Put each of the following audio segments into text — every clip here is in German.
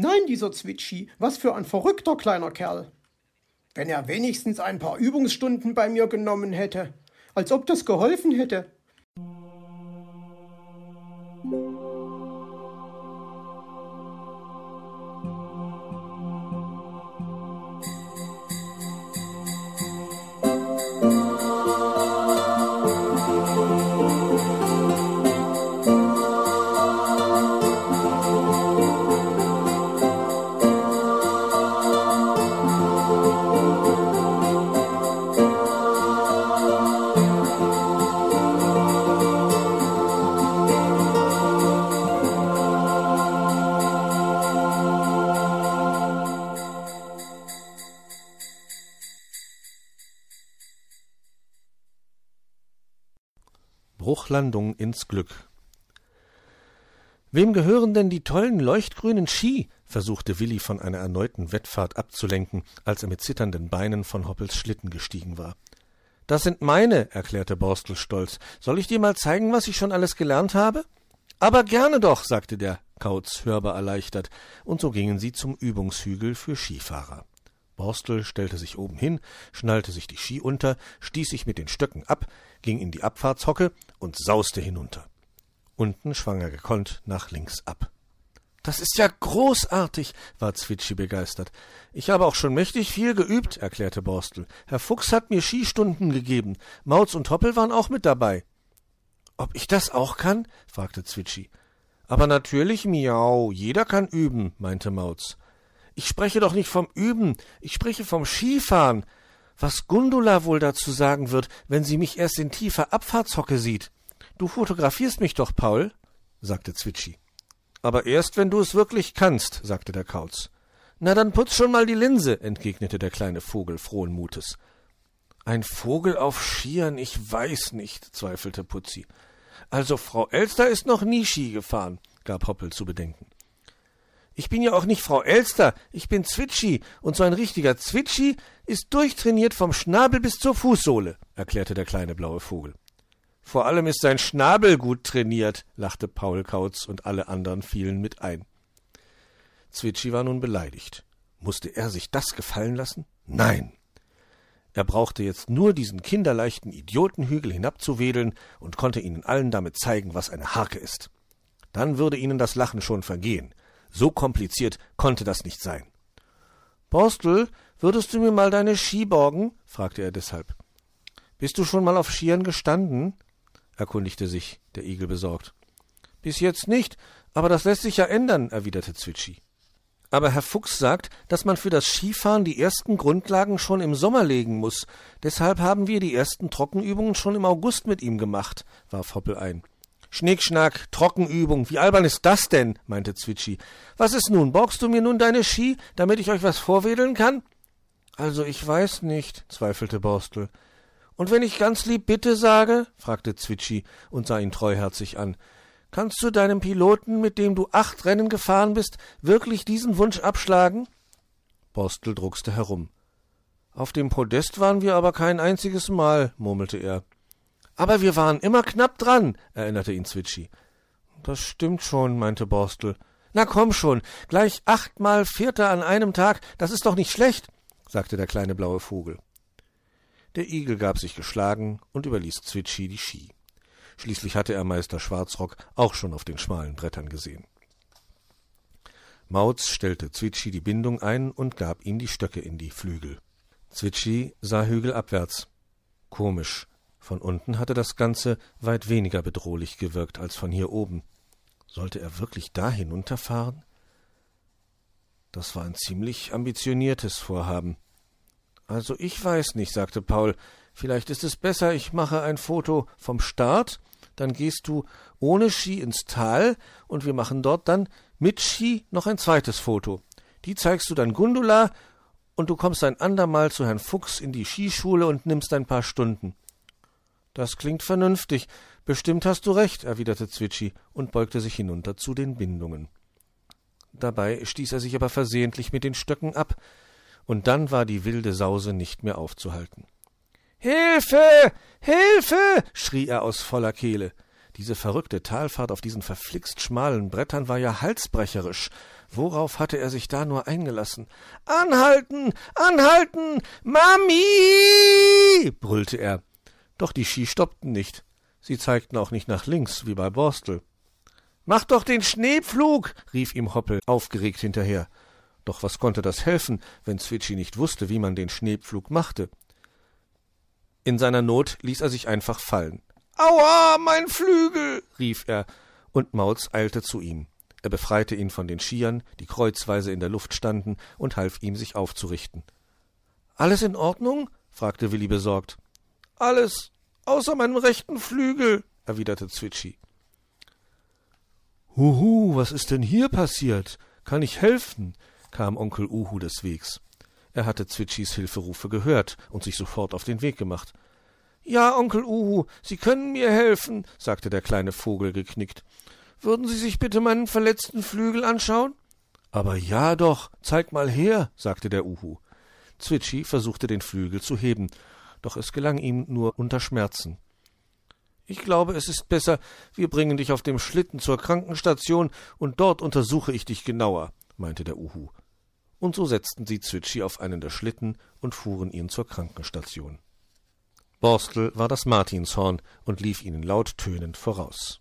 Nein, dieser Zwitschi, was für ein verrückter kleiner Kerl. Wenn er wenigstens ein paar Übungsstunden bei mir genommen hätte, als ob das geholfen hätte. Bruchlandung ins Glück. Wem gehören denn die tollen leuchtgrünen Ski? versuchte Willi von einer erneuten Wettfahrt abzulenken, als er mit zitternden Beinen von Hoppels Schlitten gestiegen war. Das sind meine, erklärte Borstel stolz. Soll ich dir mal zeigen, was ich schon alles gelernt habe? Aber gerne doch, sagte der Kauz hörbar erleichtert, und so gingen sie zum Übungshügel für Skifahrer. Borstel stellte sich oben hin, schnallte sich die Ski unter, stieß sich mit den Stöcken ab, ging in die Abfahrtshocke und sauste hinunter. Unten schwang er gekonnt nach links ab. Das ist ja großartig, war Zwitschi begeistert. Ich habe auch schon mächtig viel geübt, erklärte Borstel. Herr Fuchs hat mir Skistunden gegeben. Mauz und Hoppel waren auch mit dabei. Ob ich das auch kann? fragte Zwitschi. Aber natürlich, miau, jeder kann üben, meinte Mauz. Ich spreche doch nicht vom Üben, ich spreche vom Skifahren. Was Gundula wohl dazu sagen wird, wenn sie mich erst in tiefer Abfahrtshocke sieht. Du fotografierst mich doch, Paul, sagte Zwitschi. Aber erst, wenn du es wirklich kannst, sagte der Kauz. Na, dann putz schon mal die Linse, entgegnete der kleine Vogel frohen Mutes. Ein Vogel auf Skiern, ich weiß nicht, zweifelte Putzi. Also Frau Elster ist noch nie Ski gefahren, gab Hoppel zu bedenken. Ich bin ja auch nicht Frau Elster, ich bin Zwitschi, und so ein richtiger Zwitschi ist durchtrainiert vom Schnabel bis zur Fußsohle, erklärte der kleine blaue Vogel. Vor allem ist sein Schnabel gut trainiert, lachte Paul Kautz, und alle anderen fielen mit ein. Zwitschi war nun beleidigt. Musste er sich das gefallen lassen? Nein. Er brauchte jetzt nur diesen kinderleichten Idiotenhügel hinabzuwedeln und konnte ihnen allen damit zeigen, was eine Harke ist. Dann würde ihnen das Lachen schon vergehen. So kompliziert konnte das nicht sein. Borstel, würdest du mir mal deine Ski borgen? fragte er deshalb. Bist du schon mal auf Skiern gestanden? erkundigte sich der Igel besorgt. Bis jetzt nicht, aber das lässt sich ja ändern, erwiderte Zwitschi. Aber Herr Fuchs sagt, dass man für das Skifahren die ersten Grundlagen schon im Sommer legen muss. Deshalb haben wir die ersten Trockenübungen schon im August mit ihm gemacht, warf Hoppel ein. Schnickschnack, Trockenübung, wie albern ist das denn? meinte Zwitschi. Was ist nun, borgst du mir nun deine Ski, damit ich euch was vorwedeln kann? Also ich weiß nicht, zweifelte Borstel. Und wenn ich ganz lieb bitte sage? fragte Zwitschi und sah ihn treuherzig an. Kannst du deinem Piloten, mit dem du acht Rennen gefahren bist, wirklich diesen Wunsch abschlagen? Borstel druckste herum. Auf dem Podest waren wir aber kein einziges Mal, murmelte er. Aber wir waren immer knapp dran, erinnerte ihn Zwitschi. Das stimmt schon, meinte Borstel. Na komm schon, gleich achtmal Vierter an einem Tag, das ist doch nicht schlecht, sagte der kleine blaue Vogel. Der Igel gab sich geschlagen und überließ Zwitschi die Ski. Schließlich hatte er Meister Schwarzrock auch schon auf den schmalen Brettern gesehen. Mauz stellte Zwitschi die Bindung ein und gab ihm die Stöcke in die Flügel. Zwitschi sah hügelabwärts. Komisch, von unten hatte das Ganze weit weniger bedrohlich gewirkt als von hier oben. Sollte er wirklich da hinunterfahren? Das war ein ziemlich ambitioniertes Vorhaben. Also ich weiß nicht, sagte Paul. Vielleicht ist es besser, ich mache ein Foto vom Start, dann gehst du ohne Ski ins Tal und wir machen dort dann mit Ski noch ein zweites Foto. Die zeigst du dann Gundula und du kommst ein andermal zu Herrn Fuchs in die Skischule und nimmst ein paar Stunden. Das klingt vernünftig. Bestimmt hast du recht, erwiderte Zwitschi und beugte sich hinunter zu den Bindungen. Dabei stieß er sich aber versehentlich mit den Stöcken ab, und dann war die wilde Sause nicht mehr aufzuhalten. Hilfe. Hilfe. schrie er aus voller Kehle. Diese verrückte Talfahrt auf diesen verflixt schmalen Brettern war ja halsbrecherisch. Worauf hatte er sich da nur eingelassen? Anhalten! Anhalten! Mami! brüllte er. Doch die Ski stoppten nicht. Sie zeigten auch nicht nach links, wie bei Borstel. Mach doch den Schneepflug! rief ihm Hoppel aufgeregt hinterher. Doch was konnte das helfen, wenn Zwitschi nicht wusste, wie man den Schneepflug machte? In seiner Not ließ er sich einfach fallen. Aua, mein Flügel! rief er, und Mauz eilte zu ihm. Er befreite ihn von den Skiern, die kreuzweise in der Luft standen, und half ihm, sich aufzurichten. Alles in Ordnung? fragte Willi besorgt. Alles, außer meinem rechten Flügel, erwiderte Zwitschi. Huhu, was ist denn hier passiert? Kann ich helfen? kam Onkel Uhu des Wegs. Er hatte Zwitschis Hilferufe gehört und sich sofort auf den Weg gemacht. Ja, Onkel Uhu, Sie können mir helfen, sagte der kleine Vogel geknickt. Würden Sie sich bitte meinen verletzten Flügel anschauen? Aber ja doch, zeig mal her, sagte der Uhu. Zwitschi versuchte den Flügel zu heben, doch es gelang ihm nur unter Schmerzen. Ich glaube, es ist besser, wir bringen dich auf dem Schlitten zur Krankenstation und dort untersuche ich dich genauer, meinte der Uhu. Und so setzten sie Zwitschi auf einen der Schlitten und fuhren ihn zur Krankenstation. Borstel war das Martinshorn und lief ihnen laut tönend voraus.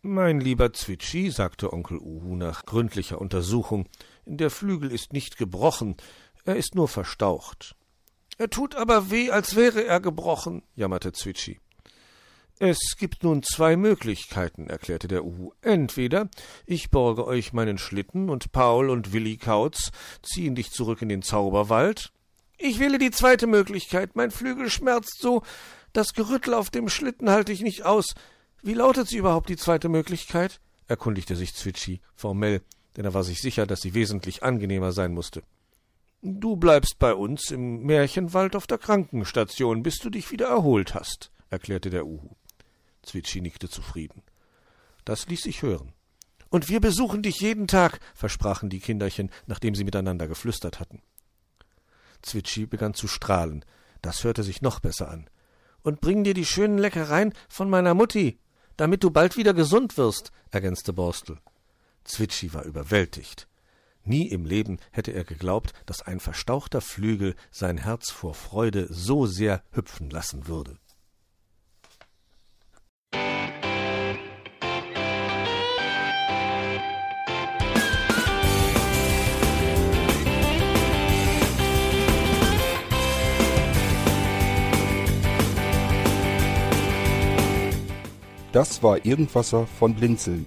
Mein lieber Zwitschi, sagte Onkel Uhu nach gründlicher Untersuchung, der Flügel ist nicht gebrochen, er ist nur verstaucht. Er tut aber weh, als wäre er gebrochen, jammerte Zwitschi. Es gibt nun zwei Möglichkeiten, erklärte der Uhu. Entweder ich borge euch meinen Schlitten und Paul und Willi Kautz ziehen dich zurück in den Zauberwald, ich wähle die zweite Möglichkeit. Mein Flügel schmerzt so. Das Gerüttel auf dem Schlitten halte ich nicht aus. Wie lautet sie überhaupt, die zweite Möglichkeit? erkundigte sich Zwitschi formell, denn er war sich sicher, dass sie wesentlich angenehmer sein musste. Du bleibst bei uns im Märchenwald auf der Krankenstation, bis du dich wieder erholt hast, erklärte der Uhu. Zwitschi nickte zufrieden. Das ließ sich hören. Und wir besuchen dich jeden Tag, versprachen die Kinderchen, nachdem sie miteinander geflüstert hatten. Zwitschi begann zu strahlen. Das hörte sich noch besser an. Und bring dir die schönen Leckereien von meiner Mutti, damit du bald wieder gesund wirst, ergänzte Borstel. Zwitschi war überwältigt. Nie im Leben hätte er geglaubt, dass ein verstauchter Flügel sein Herz vor Freude so sehr hüpfen lassen würde. Das war Irgendwasser von Blinzeln.